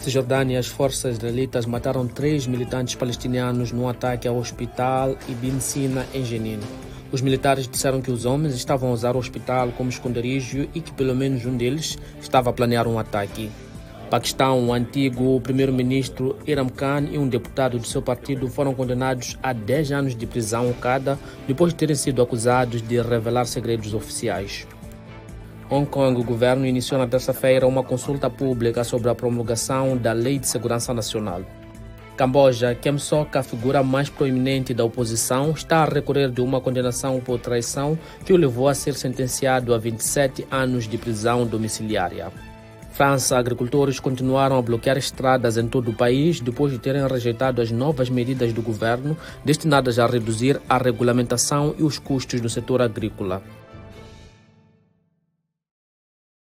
Cisjordânia, as forças israelitas mataram três militantes palestinianos num ataque ao hospital Ibn Sina, em Jenin. Os militares disseram que os homens estavam a usar o hospital como esconderijo e que pelo menos um deles estava a planear um ataque. Paquistão, o antigo primeiro-ministro Iram Khan e um deputado de seu partido foram condenados a 10 anos de prisão cada depois de terem sido acusados de revelar segredos oficiais. Hong Kong, o governo iniciou na terça-feira uma consulta pública sobre a promulgação da Lei de Segurança Nacional. Camboja, Kem Sok, a figura mais proeminente da oposição, está a recorrer de uma condenação por traição que o levou a ser sentenciado a 27 anos de prisão domiciliária. França, agricultores continuaram a bloquear estradas em todo o país depois de terem rejeitado as novas medidas do governo destinadas a reduzir a regulamentação e os custos do setor agrícola.